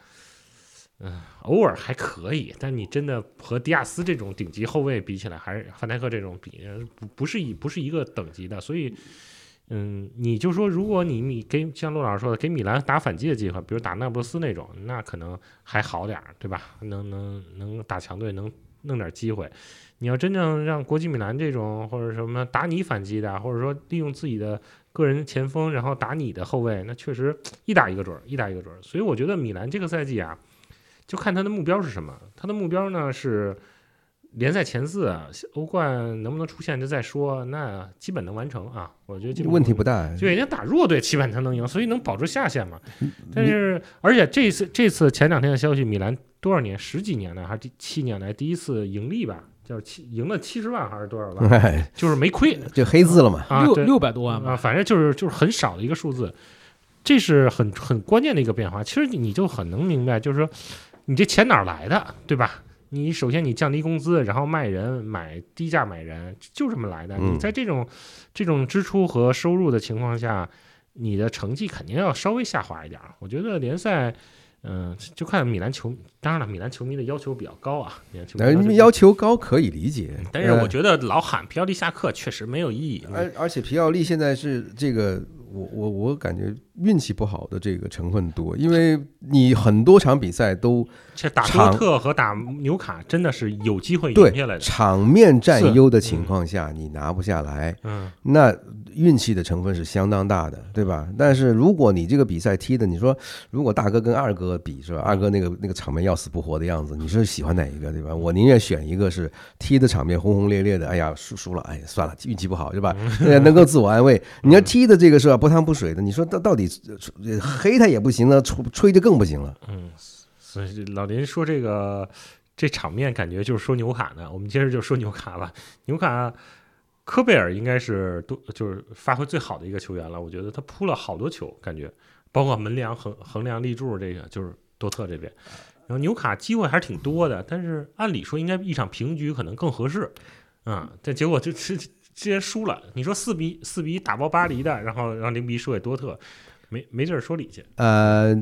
嗯、偶尔还可以，但你真的和迪亚斯这种顶级后卫比起来，还是范戴克这种比不不是一不是一个等级的，所以。嗯，你就说，如果你米给像陆老师说的，给米兰打反击的机会，比如打那不勒斯那种，那可能还好点儿，对吧？能能能打强队，能弄点机会。你要真正让国际米兰这种或者什么打你反击的，或者说利用自己的个人前锋，然后打你的后卫，那确实一打一个准儿，一打一个准儿。所以我觉得米兰这个赛季啊，就看他的目标是什么。他的目标呢是联赛前四，啊欧冠能不能出现就再说，那基本能完成啊。我觉得基本问题不大，就人家打弱队基本才能赢，所以能保住下限嘛。嗯但是，而且这次这次前两天的消息，米兰多少年十几年来还是第七年来第一次盈利吧？叫七赢了七十万还是多少万？<laughs> 哎，就是没亏就黑字了嘛。啊，六六百多万啊，反正就是就是很少的一个数字，这是很很关键的一个变化。其实你就很能明白，就是说你这钱哪儿来的，对吧？你首先你降低工资，然后卖人买低价买人，就这么来的。嗯你在这种这种支出和收入的情况下，你的成绩肯定要稍微下滑一点儿。我觉得联赛。嗯，就看米兰球，当然了，米兰球迷的要求比较高啊。米兰球迷呃要求高可以理解，但是我呃觉得老喊皮奥利下课确实没有意义。而而且皮奥利现在是这个，我我我感觉运气不好的这个成分多，因为你很多场比赛都这打多特和打纽卡真的是有机会赢对下来的。场面占优的情况下，你拿不下来，嗯，那运气的成分是相当大的，对吧？但是如果你这个比赛踢的，你说如果大哥跟二哥比是吧？二哥那个那个场面要死不活的样子，你是喜欢哪一个，对吧？我宁愿选一个是踢的场面轰轰烈烈的，哎呀输输了，哎算了，运气不好，对吧？呃能够自我安慰。<laughs> 你要踢的这个是吧？不汤不水的，你说到到底黑他也不行了，吹吹的更不行了。嗯所以老林说这个这场面感觉就是说纽卡呢。我们接着就说纽卡吧。纽卡科贝尔应该是多就是发挥最好的一个球员了。我觉得他扑了好多球，感觉包括门梁横横梁立柱这个就是多特这边。然后纽卡机会还是挺多的，但是按理说应该一场平局可能更合适。啊、这结果就是既然输了，你说四比四比一打爆巴黎的，然后让零比一输给多特，没没地儿说理去。呃，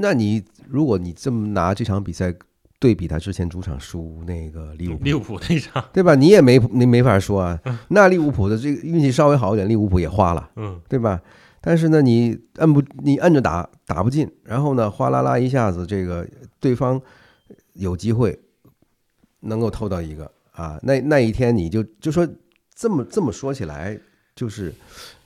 那你如果你这么拿这场比赛对比他之前主场输那个利物浦，利物浦那场，对吧？你也没你没法说啊。那利物浦的这个运气稍微好一点，利物浦也花了，嗯，对吧？但是呢，你摁不你摁着打打不进，然后呢，哗啦啦一下子这个对方有机会能够偷到一个啊，那那一天你就就说这么这么说起来，就是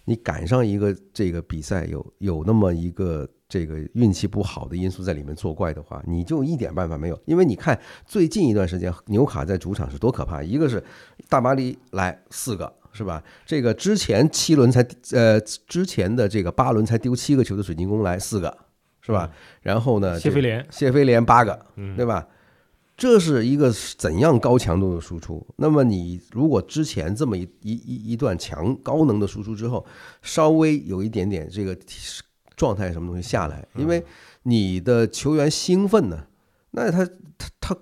你赶上一个这个比赛有有那么一个这个运气不好的因素在里面作怪的话，你就一点办法没有。因为你看最近一段时间纽卡在主场是多可怕，一个是大巴黎来四个。是吧？这个之前七轮才呃，之前的这个八轮才丢七个球的水晶宫来四个，是吧？然后呢，谢菲联，谢菲联八个，对吧？这是一个怎样高强度的输出？那么你如果之前这么一一一一段强高能的输出之后，稍微有一点点这个状态什么东西下来，因为你的球员兴奋呢，那他他他。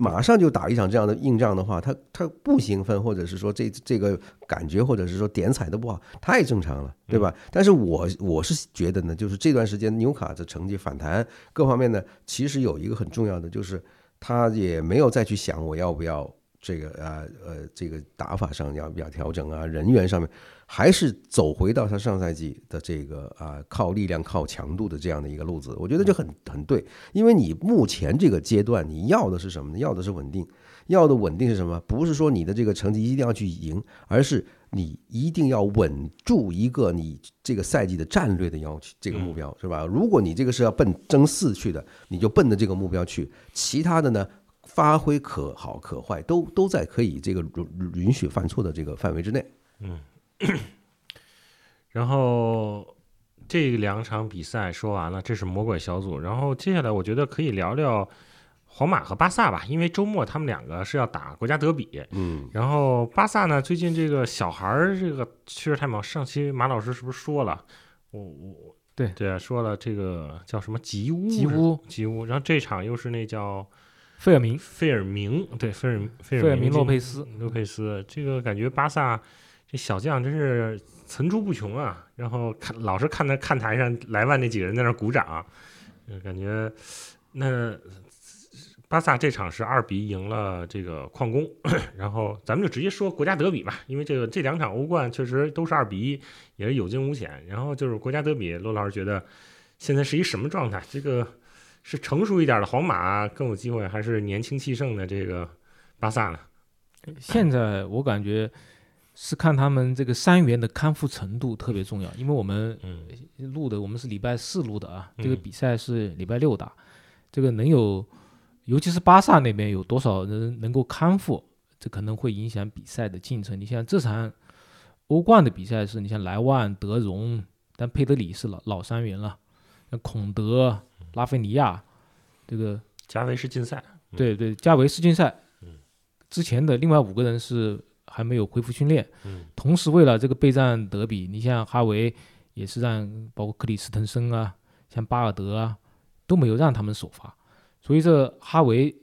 马上就打一场这样的硬仗的话，他他不兴奋，或者是说这这个感觉，或者是说点踩的不好，太正常了，对吧？但是我我是觉得呢，就是这段时间纽卡的成绩反弹各方面呢，其实有一个很重要的，就是他也没有再去想我要不要这个啊呃这个打法上要不要调整啊，人员上面。还是走回到他上赛季的这个啊，靠力量、靠强度的这样的一个路子，我觉得就很很对。因为你目前这个阶段，你要的是什么呢？要的是稳定。要的稳定是什么？不是说你的这个成绩一定要去赢，而是你一定要稳住一个你这个赛季的战略的要求，这个目标是吧？如果你这个是要奔争四去的，你就奔着这个目标去。其他的呢，发挥可好可坏，都都在可以这个允允许犯错的这个范围之内。嗯。然后这两场比赛说完了，这是魔鬼小组。然后接下来我觉得可以聊聊皇马和巴萨吧，因为周末他们两个是要打国家德比。嗯，然后巴萨呢，最近这个小孩儿这个确实太忙。上期马老师是不是说了？我我对对啊，说了这个叫什么吉乌吉乌吉乌。然后这场又是那叫费尔明费尔明，对费尔费尔明洛佩斯洛佩斯。这个感觉巴萨这小将真是。层出不穷啊，然后看老是看那看台上莱万那几个人在那鼓掌，感觉那巴萨这场是二比一赢了这个矿工，<clears throat> 然后咱们就直接说国家德比吧，因为这个这两场欧冠确实都是二比一，也是有惊无险。然后就是国家德比，罗老师觉得现在是一什么状态？这个是成熟一点的皇马更有机会，还是年轻气盛的这个巴萨呢？<laughs> 现在我感觉。是看他们这个伤员的康复程度特别重要，因为我们录的我们是礼拜四录的啊，这个比赛是礼拜六打，这个能有，尤其是巴萨那边有多少人能够康复，这可能会影响比赛的进程。你像这场欧冠的比赛是，你像莱万、德容，但佩德里是老老伤员了，那孔德、拉菲尼亚，这个加维是禁赛，对对，加维是禁赛，之前的另外五个人是。还没有恢复训练，嗯，同时为了这个备战德比，你像哈维也是让包括克里斯滕森啊，像巴尔德啊都没有让他们首发，所以这哈维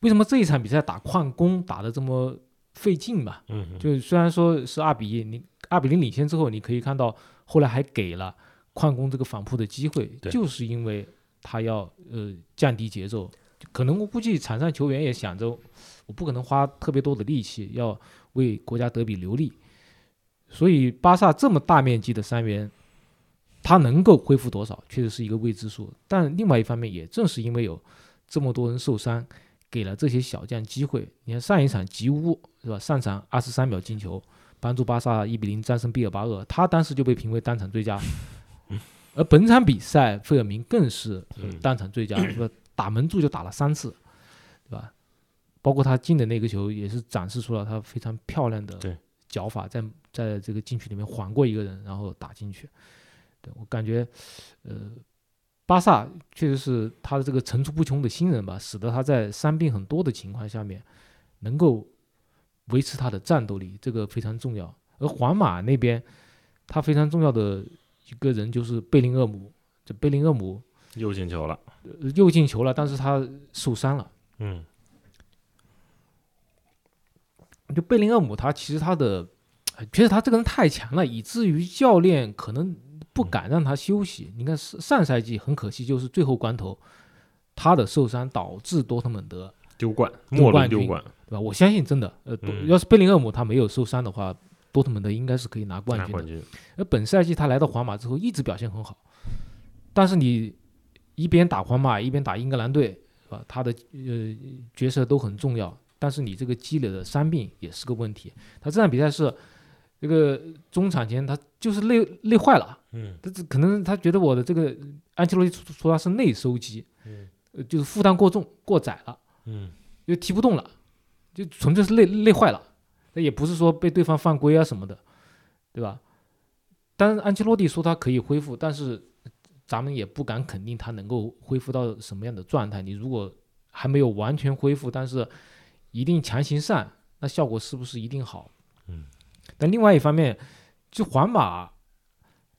为什么这一场比赛打矿工打的这么费劲嘛？嗯，就虽然说是二比一，你二比零领先之后，你可以看到后来还给了矿工这个反扑的机会，就是因为他要呃降低节奏，可能我估计场上球员也想着我不可能花特别多的力气要。为国家德比留力，所以巴萨这么大面积的伤员，他能够恢复多少，确实是一个未知数。但另外一方面，也正是因为有这么多人受伤，给了这些小将机会。你看上一场吉乌是吧？上场二十三秒进球，帮助巴萨一比零战胜毕尔巴鄂，他当时就被评为单场最佳。<laughs> 而本场比赛，费尔明更是当场最佳，是吧？打门柱就打了三次，对吧？包括他进的那个球，也是展示出了他非常漂亮的脚法，在在这个禁区里面晃过一个人，然后打进去。对我感觉，呃，巴萨确实是他的这个层出不穷的新人吧，使得他在伤病很多的情况下面，能够维持他的战斗力，这个非常重要。而皇马那边，他非常重要的一个人就是贝林厄姆，这贝林厄姆又进球了，又进球了，但是他受伤了，嗯。就贝林厄姆，他其实他的觉得他这个人太强了，以至于教练可能不敢让他休息。你看上上赛季很可惜，就是最后关头他的受伤导致多特蒙德丢冠，丢末冠军丢冠，对吧？我相信真的，呃，嗯要是贝林厄姆他没有受伤的话，多特蒙德应该是可以拿冠军的。拿冠军，而本赛季他来到皇马之后，一直表现很好，但是你一边打皇马，一边打英格兰队，是吧？他的呃角色都很重要，但是你这个积累的伤病也是个问题。他这场比赛是这个中场前他就是累累坏了，嗯他这可能他觉得我的这个安切洛蒂说他是内收肌，嗯呃，就是负担过重过载了。嗯就踢不动了，就纯粹是累累坏了。那也不是说被对方犯规啊什么的，对吧？但是安切洛蒂说他可以恢复，但是咱们也不敢肯定他能够恢复到什么样的状态。你如果还没有完全恢复，但是一定强行上，那效果是不是一定好？嗯。但另外一方面，就皇马，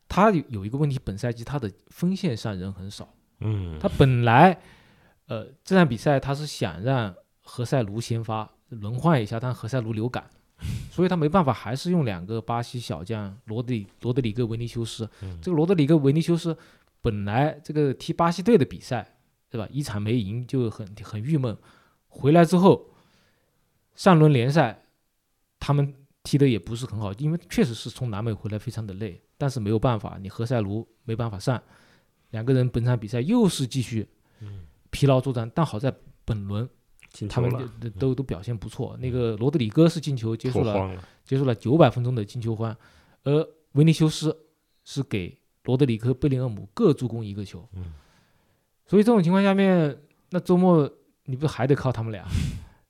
他有有一个问题，本赛季他的锋线上人很少。嗯，他本来，呃，这场比赛他是想让何塞卢先发轮换一下，但何塞卢流感，所以他没办法，还是用两个巴西小将罗德里罗德里戈维尼修斯。嗯这个罗德里戈维尼修斯本来这个踢巴西队的比赛，对吧？一场没赢就很很郁闷，回来之后，上轮联赛他们踢的也不是很好，因为确实是从南美回来非常的累，但是没有办法，你何塞卢没办法上，两个人本场比赛又是继续疲劳作战，但好在本轮他们都都表现不错。那个罗德里戈是进球，结束了了，结束了九百分钟的进球欢，而维尼修斯是给罗德里戈、贝林厄姆各助攻一个球。嗯所以这种情况下面，那周末你不还得靠他们俩，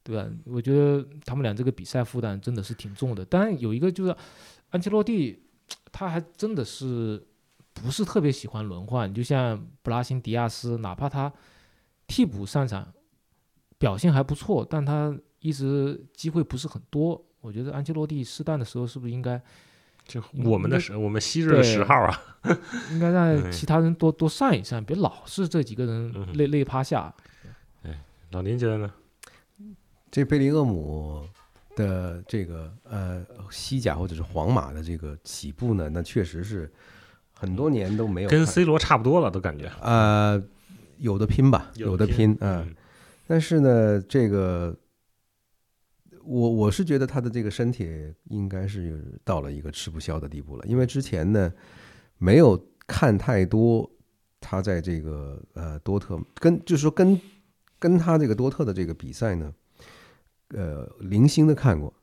对吧？我觉得他们俩这个比赛负担真的是挺重的。当然有一个就是安切洛蒂，他还真的是不是特别喜欢轮换。就像布拉辛迪亚斯，哪怕他替补上场表现还不错，但他一直机会不是很多。我觉得安切洛蒂适当的时候是不是应该就嗯我们的那十我们昔日的对十号啊，应该让 <laughs> 嗯其他人多多上一上，别老是这几个人嗯累累趴下。老林觉得呢？这贝林厄姆的这个呃西甲或者是皇马的这个起步呢，那确实是很多年都没有跟 C 罗差不多了，都感觉。呃有的拼吧，有的拼啊、嗯。但是呢，这个我我是觉得他的这个身体应该是到了一个吃不消的地步了，因为之前呢没有看太多他在这个呃多特跟就是说跟跟他这个多特的这个比赛呢，呃零星的看过，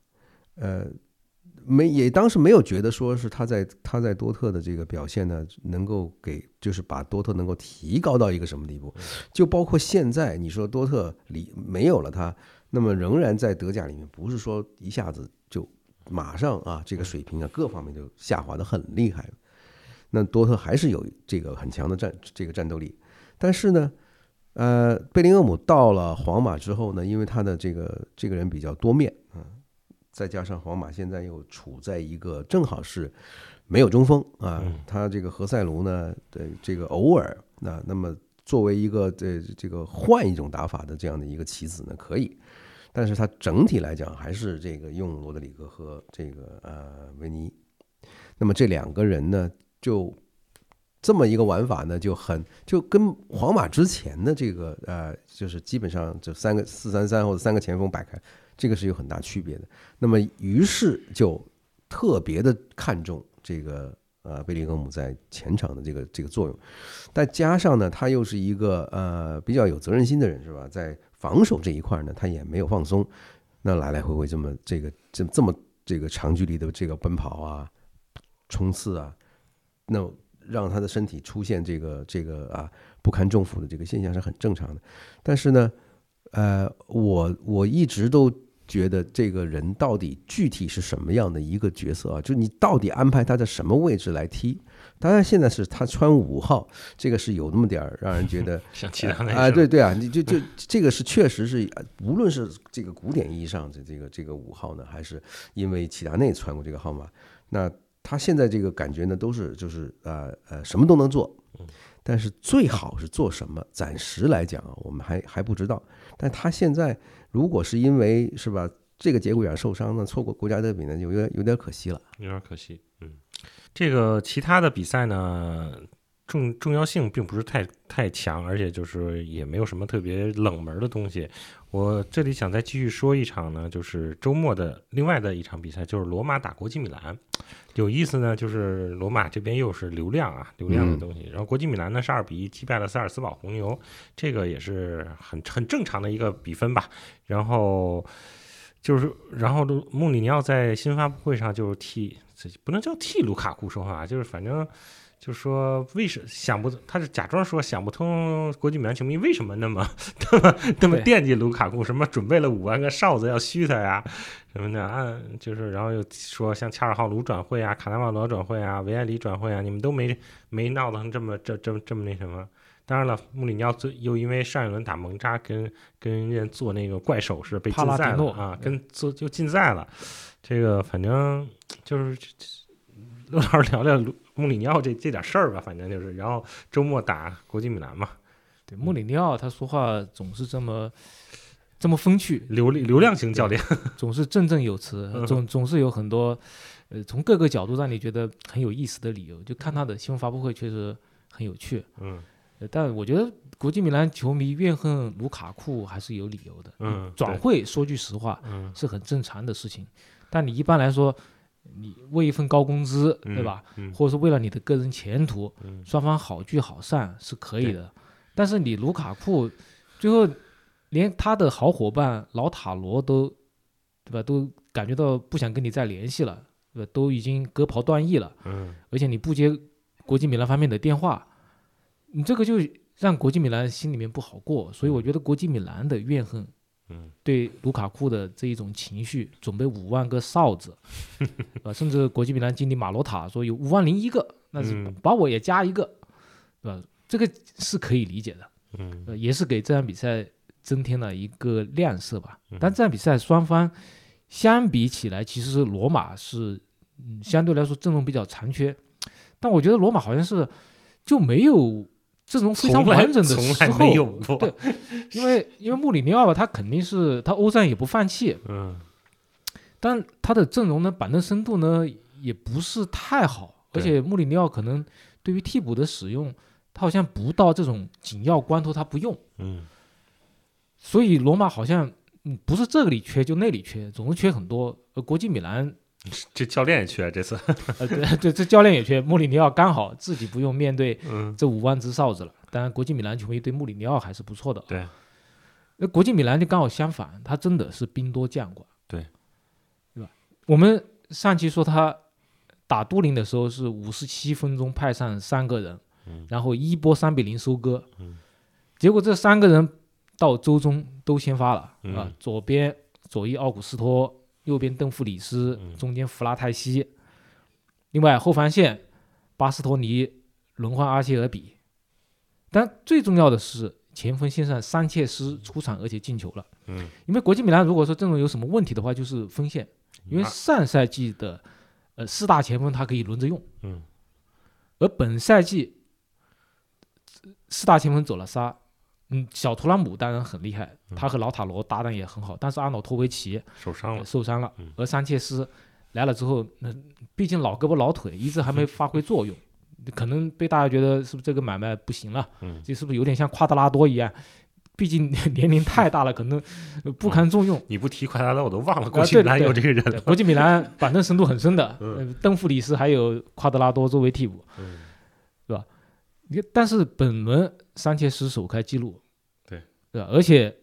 呃没也当时没有觉得说是他在他在多特的这个表现呢，能够给就是把多特能够提高到一个什么地步，就包括现在你说多特里没有了他，那么仍然在德甲里面不是说一下子就马上啊这个水平啊各方面就下滑的很厉害了，那多特还是有这个很强的战这个战斗力，但是呢。呃，贝林厄姆到了皇马之后呢，因为他的这个这个人比较多面啊、再加上皇马现在又处在一个正好是没有中锋啊，嗯。他这个何塞卢呢，对这个偶尔那那么作为一个这这个换一种打法的这样的一个棋子呢，可以，但是他整体来讲还是这个用罗德里戈和这个呃维尼，那么这两个人呢，就这么一个玩法呢，就很就跟皇马之前的这个呃，就是基本上就三个四三三或者三个前锋摆开，这个是有很大区别的。那么于是就特别的看重这个呃贝林厄姆在前场的这个这个作用，再加上呢，他又是一个呃比较有责任心的人，是吧？在防守这一块呢，他也没有放松，那来来回回这么这个这这么这个长距离的这个奔跑啊、冲刺啊，那让他的身体出现这个这个啊不堪重负的这个现象是很正常的。但是呢，呃，我我一直都觉得这个人到底具体是什么样的一个角色啊？就你到底安排他在什么位置来踢？当然，现在是他穿五号，这个是有那么点儿让人觉得 <laughs> 像其他那啊，对对啊，你就就这个是确实是，呃无论是这个古典意义上的这个这个五号呢，还是因为齐达内穿过这个号码，那他现在这个感觉呢，都是就是呃呃什么都能做，但是最好是做什么，暂时来讲啊，我们还还不知道。但他现在如果是因为是吧，这个节骨眼受伤呢，错过国家德比呢，有点有点可惜了。有点可惜。嗯，这个其他的比赛呢，重重要性并不是太太强，而且就是也没有什么特别冷门的东西。我这里想再继续说一场呢，就是周末的另外的一场比赛，就是罗马打国际米兰。有意思呢，就是罗马这边又是流量啊，流量的东西。然后国际米兰呢是二比一击败了萨尔斯堡红牛，这个也是很很正常的一个比分吧。然后就是，然后穆里尼奥在新发布会上就是替，这不能叫替卢卡库说话，就是反正就是说为什想不，他是假装说想不通国际米兰球迷为什么那么那么那么惦记卢卡库，什么准备了五万个哨子要嘘他呀什么的啊，就是然后又说像恰尔浩卢转会啊、卡纳瓦罗转会啊、维埃里转会啊，你们都没没闹得成这么这这这么那什么。当然了，穆里尼奥最又因为上一轮打蒙扎跟跟人家做那个怪手势被禁赛了啊，跟做就禁赛了。这个反正就是刘老师聊聊卢穆里尼奥这这点事儿吧，反正就是，然后周末打国际米兰嘛，对，穆里尼奥他说话总是这么这么风趣，流流量型教练，<laughs> 总是振振有词嗯，总总是有很多呃从各个角度让你觉得很有意思的理由。就看他的新闻发布会确实很有趣，嗯呃但我觉得国际米兰球迷怨恨卢卡库还是有理由的。嗯转会说句实话嗯，是很正常的事情，但你一般来说，你为一份高工资，嗯对吧？嗯或者是为了你的个人前途，嗯双方好聚好散是可以的。但是你卢卡库最后连他的好伙伴老塔罗都，对吧？都感觉到不想跟你再联系了，对吧？都已经割袍断义了，嗯而且你不接国际米兰方面的电话，你这个就让国际米兰心里面不好过。所以我觉得国际米兰的怨恨嗯对卢卡库的这一种情绪，准备五万个哨子，<laughs> 啊，甚至国际米兰经理马罗塔说有五万零一个，那是嗯把我也加一个，对吧？这个是可以理解的，嗯呃，也是给这场比赛增添了一个亮色吧嗯。但这场比赛双方相比起来，其实罗马是嗯相对来说阵容比较残缺，但我觉得罗马好像是就没有阵容非常完整的从时候，来没有过，对因为因为穆里尼奥吧，他肯定是他欧战也不放弃，嗯。但他的阵容呢，板凳深度呢也不是太好，而且穆里尼奥可能对于替补的使用，他好像不到这种紧要关头他不用，嗯。所以罗马好像嗯不是这里缺就那里缺，总是缺很多。呃，国际米兰这教练也缺这次，呃对对，这教练也缺，<laughs> 穆里尼奥刚好自己不用面对嗯这五万只哨子了。当然，国际米兰球迷对穆里尼奥还是不错的。对，那国际米兰就刚好相反，他真的是兵多将广。对，对吧？我们上期说他打都灵的时候是五十七分钟派上三个人，嗯然后一波三比零收割。嗯结果这三个人到周中都先发了、啊嗯，左边左翼奥古斯托，右边邓弗里斯，嗯中间弗拉泰西。另外后防线巴斯托尼轮换阿切尔比，但最重要的是前锋线上桑切斯出场而且进球了。嗯，因为国际米兰如果说阵容有什么问题的话，就是锋线，因为啊上赛季的呃四大前锋他可以轮着用，嗯而本赛季四大前锋走了仨，嗯，小图拉姆当然很厉害，嗯他和老塔罗搭档也很好，但是阿瑙托维奇呃受伤了，受伤了嗯，而桑切斯来了之后，那毕竟老胳膊老腿，一直还没发挥作用，可能被大家觉得是不是这个买卖不行了？嗯这是不是有点像夸德拉多一样？毕竟年 <laughs> 龄太大了，可能呃不堪重用。你不提夸德拉我都忘了，啊国际米兰有这个人国际米兰板凳深度很深的，邓弗里斯还有夸德拉多作为替补。嗯你看但是本轮桑切斯首开纪录，对对吧？而且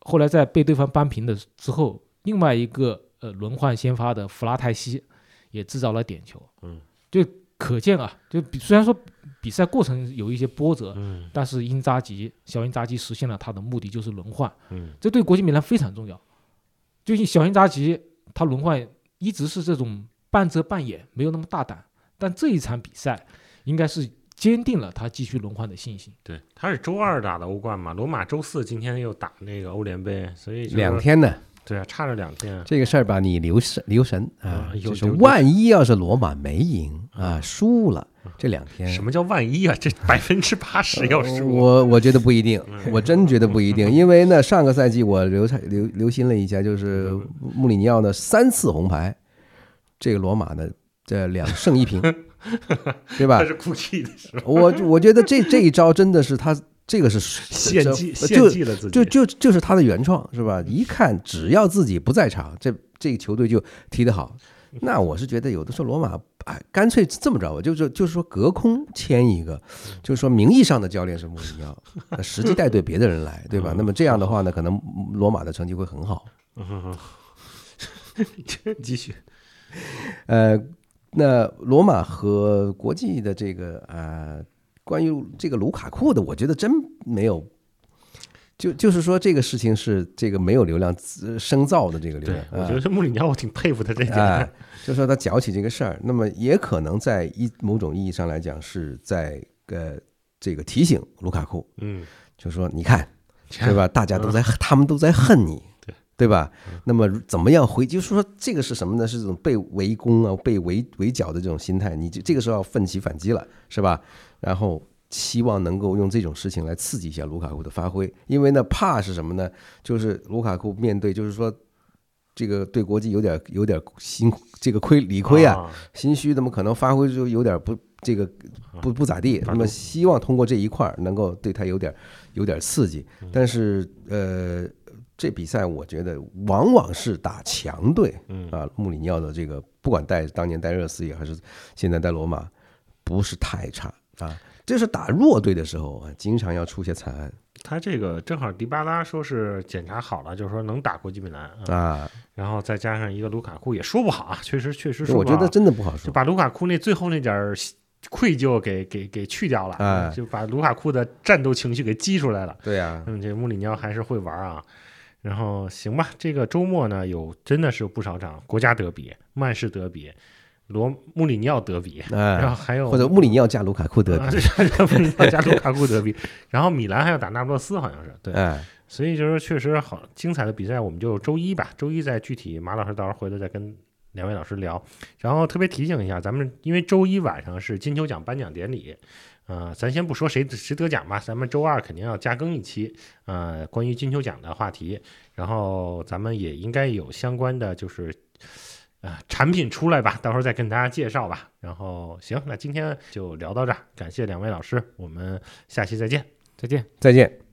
后来在被对方扳平的之后，另外一个呃轮换先发的弗拉泰西也制造了点球，嗯，就可见啊，就比虽然说比赛过程有一些波折，嗯但是因扎吉小因扎吉实现了他的目的，就是轮换，嗯这对国际米兰非常重要。最近小因扎吉他轮换一直是这种半遮半掩，没有那么大胆，但这一场比赛应该是坚定了他继续轮换的信心。对，他是周二打的欧冠嘛，罗马周四今天又打那个欧联杯，所以两天呢，对啊，差了两天。这个事儿吧，你留神留神啊就是万一要是罗马没赢啊，输了这两天，什么叫万一啊？这 <laughs> 百分之八十要输。呃我我觉得不一定，我真觉得不一定，<laughs> 因为呢，上个赛季我留下留留心了一下，就是穆里尼奥呢三次红牌，这个罗马呢这两胜一平，<laughs> <laughs> 对吧他？是哭泣的时候，我我觉得这这一招真的是他这个是献祭献祭了自己。就就就是他的原创是吧？一看只要自己不在场，这这个球队就踢得好。那我是觉得有的时候罗马哎，干脆这么着吧，就是就是说隔空签一个，就是说名义上的教练是穆里尼奥，那实际带队别的人来，对吧？那么这样的话呢，可能罗马的成绩会很好。<laughs> 继续。呃，那罗马和国际的这个啊、关于这个卢卡库的，我觉得真没有，就就是说这个事情是这个没有流量自生造的这个流量，，我觉得这穆里尼奥我挺佩服他这哎点。，就说他搅起这个事儿，那么也可能在一某种意义上来讲是在呃这个提醒卢卡库，嗯，就说你看对吧？大家都在，他们都在恨你，对对吧？那么怎么样回？就是说这个是什么呢？是这种被围攻啊、被围围剿的这种心态，你这这个时候要奋起反击了，是吧？然后希望能够用这种事情来刺激一下卢卡库的发挥，因为呢，怕是什么呢？就是卢卡库面对，就是说这个对国际有点有点心这个亏理亏啊，啊，心虚，那么可能发挥就有点不这个不不咋地，那么希望通过这一块儿能够对他有点有点刺激，但是呃，这比赛我觉得往往是打强队嗯啊，穆里尼奥的这个不管带当年带热刺也还是现在带罗马，不是太差啊，这是打弱队的时候啊，经常要出些惨案他这个正好迪巴拉说是检查好了，就是说能打国际米兰啊，啊，然后再加上一个卢卡库，也说不好啊，确实确实说不好。我觉得真的不好就说。把卢卡库那最后那点儿愧疚给给给去掉了，哎就把卢卡库的战斗情绪给激出来了。对呀、嗯，这穆里尼奥还是会玩啊。然后行吧，这个周末呢有真的是有不少场国家德比、曼市德比、罗穆里尼奥德比，然后哎，还有或者穆里尼奥加卢卡库德比啊，穆里尼奥加卢卡库德比，然后米兰还要打那不勒斯，好像是对。哎，所以就是确实好精彩的比赛，我们就周一吧，周一再具体马老师到时候回头再跟两位老师聊。然后特别提醒一下，咱们因为周一晚上是金球奖颁奖典礼，呃，咱先不说谁谁得奖吧，咱们周二肯定要加更一期，呃，关于金球奖的话题。然后咱们也应该有相关的就是。呃，产品出来吧，到时候再跟大家介绍吧。然后行，那今天就聊到这儿，感谢两位老师，我们下期再见。再见。再见。